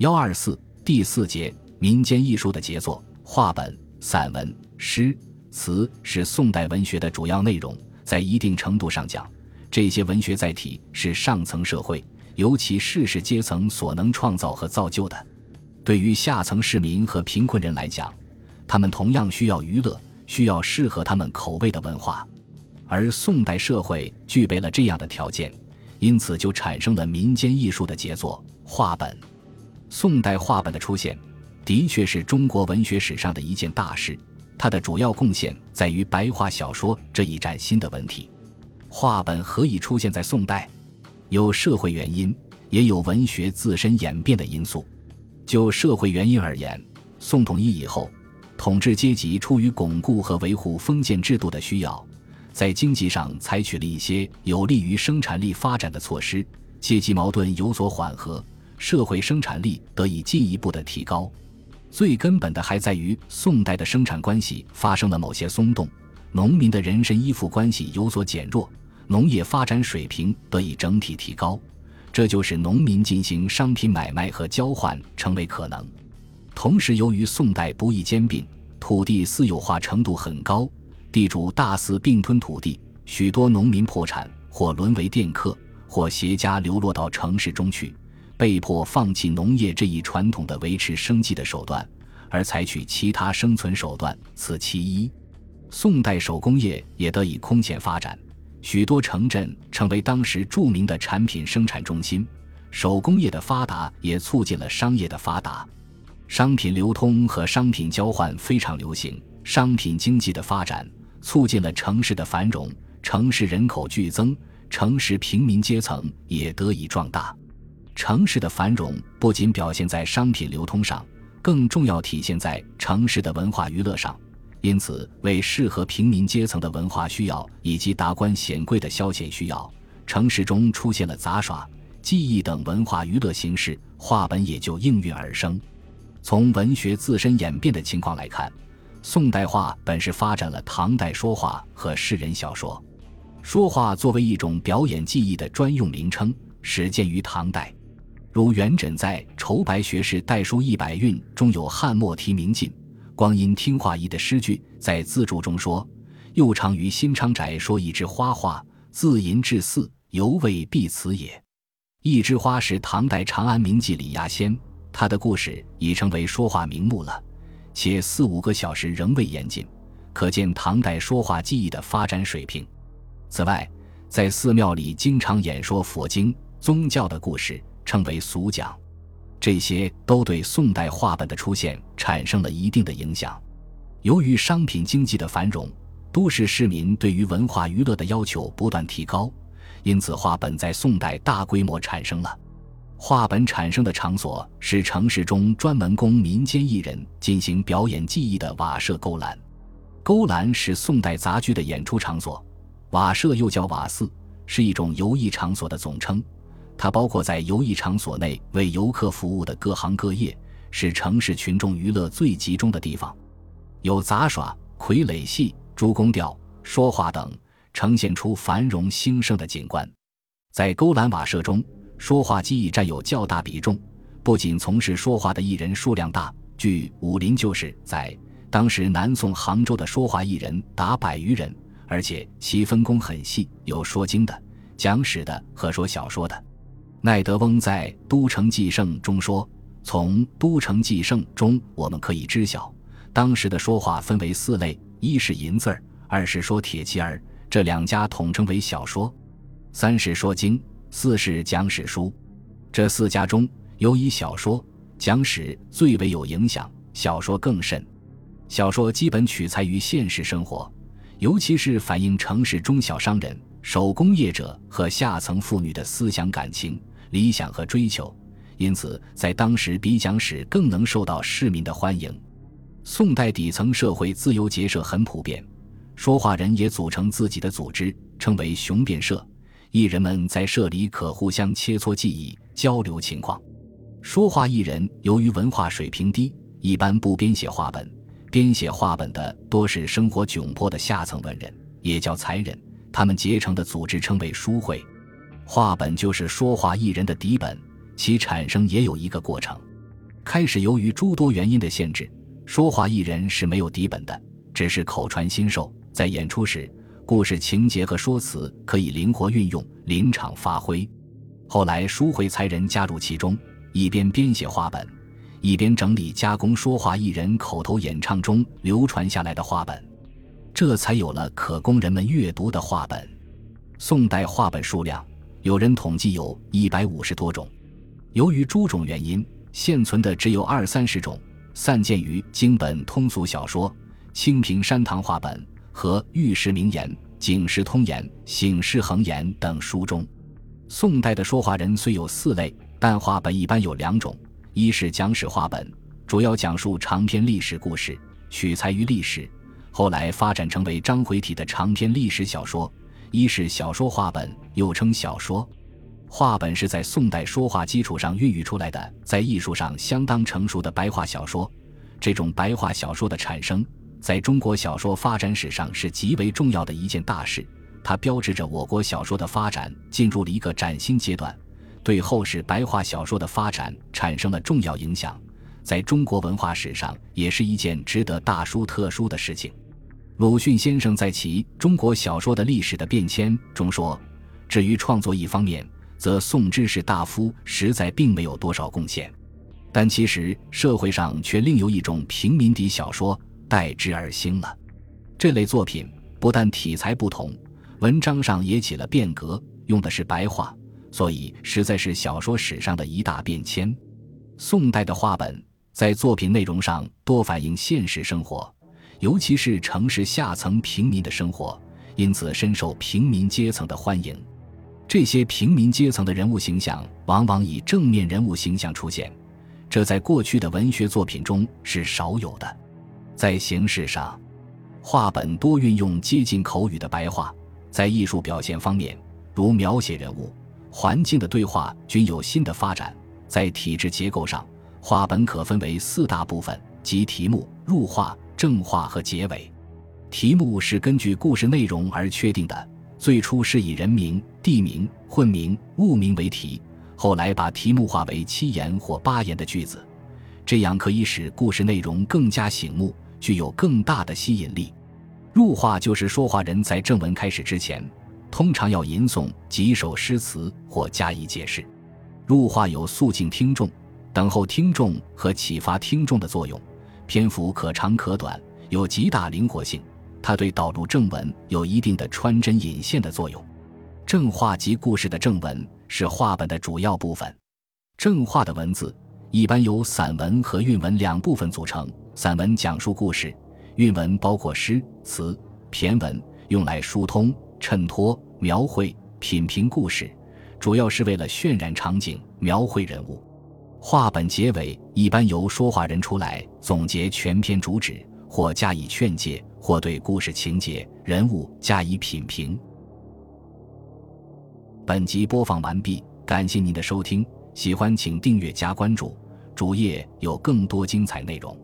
幺二四第四节民间艺术的杰作，画本、散文、诗词是宋代文学的主要内容。在一定程度上讲，这些文学载体是上层社会，尤其士士阶层所能创造和造就的。对于下层市民和贫困人来讲，他们同样需要娱乐，需要适合他们口味的文化。而宋代社会具备了这样的条件，因此就产生了民间艺术的杰作——画本。宋代话本的出现，的确是中国文学史上的一件大事。它的主要贡献在于白话小说这一崭新的文体。话本何以出现在宋代？有社会原因，也有文学自身演变的因素。就社会原因而言，宋统一以后，统治阶级出于巩固和维护封建制度的需要，在经济上采取了一些有利于生产力发展的措施，阶级矛盾有所缓和。社会生产力得以进一步的提高，最根本的还在于宋代的生产关系发生了某些松动，农民的人身依附关系有所减弱，农业发展水平得以整体提高，这就使农民进行商品买卖和交换成为可能。同时，由于宋代不易兼并，土地私有化程度很高，地主大肆并吞土地，许多农民破产或沦为佃客，或携家流落到城市中去。被迫放弃农业这一传统的维持生计的手段，而采取其他生存手段，此其一。宋代手工业也得以空前发展，许多城镇成为当时著名的产品生产中心。手工业的发达也促进了商业的发达，商品流通和商品交换非常流行。商品经济的发展促进了城市的繁荣，城市人口剧增，城市平民阶层也得以壮大。城市的繁荣不仅表现在商品流通上，更重要体现在城市的文化娱乐上。因此，为适合平民阶层的文化需要以及达官显贵的消遣需要，城市中出现了杂耍、技艺等文化娱乐形式，话本也就应运而生。从文学自身演变的情况来看，宋代话本是发展了唐代说话和诗人小说。说话作为一种表演技艺的专用名称，始建于唐代。如元稹在《筹白学士代书一百韵》中有汉末题名进，光阴听话意的诗句，在自注中说：“又常于新昌宅说一枝花话，自吟至寺，犹未必此也。”一枝花是唐代长安名妓李亚仙，她的故事已成为说话名目了，且四五个小时仍未言尽，可见唐代说话技艺的发展水平。此外，在寺庙里经常演说佛经、宗教的故事。称为俗讲，这些都对宋代话本的出现产生了一定的影响。由于商品经济的繁荣，都市市民对于文化娱乐的要求不断提高，因此话本在宋代大规模产生了。话本产生的场所是城市中专门供民间艺人进行表演技艺的瓦舍勾栏。勾栏是宋代杂剧的演出场所，瓦舍又叫瓦寺，是一种游艺场所的总称。它包括在游艺场所内为游客服务的各行各业，是城市群众娱乐最集中的地方，有杂耍、傀儡戏、诸公调、说话等，呈现出繁荣兴盛的景观。在勾栏瓦舍中，说话技艺占有较大比重，不仅从事说话的艺人数量大，据《武林旧事》在当时南宋杭州的说话艺人达百余人，而且其分工很细，有说经的、讲史的和说小说的。奈德翁在《都城纪胜》中说：“从《都城纪胜》中，我们可以知晓，当时的说话分为四类：一是银字儿，二是说铁器儿，这两家统称为小说；三是说经，四是讲史书。这四家中尤以小说、讲史最为有影响，小说更甚。小说基本取材于现实生活，尤其是反映城市中小商人、手工业者和下层妇女的思想感情。”理想和追求，因此在当时比讲史更能受到市民的欢迎。宋代底层社会自由结社很普遍，说话人也组成自己的组织，称为雄辩社。艺人们在社里可互相切磋技艺，交流情况。说话艺人由于文化水平低，一般不编写话本，编写话本的多是生活窘迫的下层文人，也叫才人。他们结成的组织称为书会。话本就是说话艺人的底本，其产生也有一个过程。开始由于诸多原因的限制，说话艺人是没有底本的，只是口传心授。在演出时，故事情节和说辞可以灵活运用，临场发挥。后来，书会才人加入其中，一边编写话本，一边整理加工说话艺人口头演唱中流传下来的话本，这才有了可供人们阅读的话本。宋代话本数量，有人统计有一百五十多种。由于诸种原因，现存的只有二三十种，散见于经本通俗小说、清平山堂话本和玉石名言、警世通言、醒世恒言等书中。宋代的说话人虽有四类，但话本一般有两种：一是讲史话本，主要讲述长篇历史故事，取材于历史，后来发展成为章回体的长篇历史小说；一是小说话本，又称小说。话本是在宋代说话基础上孕育出来的，在艺术上相当成熟的白话小说。这种白话小说的产生，在中国小说发展史上是极为重要的一件大事。它标志着我国小说的发展进入了一个崭新阶段，对后世白话小说的发展产生了重要影响，在中国文化史上也是一件值得大书特书的事情。鲁迅先生在其《中国小说的历史的变迁》中说：“至于创作一方面，则宋之士大夫实在并没有多少贡献，但其实社会上却另有一种平民底小说代之而兴了。这类作品不但题材不同。”文章上也起了变革，用的是白话，所以实在是小说史上的一大变迁。宋代的话本在作品内容上多反映现实生活，尤其是城市下层平民的生活，因此深受平民阶层的欢迎。这些平民阶层的人物形象往往以正面人物形象出现，这在过去的文学作品中是少有的。在形式上，话本多运用接近口语的白话。在艺术表现方面，如描写人物、环境的对话均有新的发展。在体制结构上，话本可分为四大部分，即题目、入话、正话和结尾。题目是根据故事内容而确定的，最初是以人名、地名、混名、物名为题，后来把题目化为七言或八言的句子，这样可以使故事内容更加醒目，具有更大的吸引力。入话就是说话人在正文开始之前，通常要吟诵几首诗词或加以解释。入话有肃静听众、等候听众和启发听众的作用，篇幅可长可短，有极大灵活性。它对导入正文有一定的穿针引线的作用。正话及故事的正文是话本的主要部分。正话的文字一般由散文和韵文两部分组成。散文讲述故事。韵文包括诗词、骈文，用来疏通、衬托、描绘、品评故事，主要是为了渲染场景、描绘人物。话本结尾一般由说话人出来总结全篇主旨，或加以劝诫，或对故事情节、人物加以品评。本集播放完毕，感谢您的收听，喜欢请订阅加关注，主页有更多精彩内容。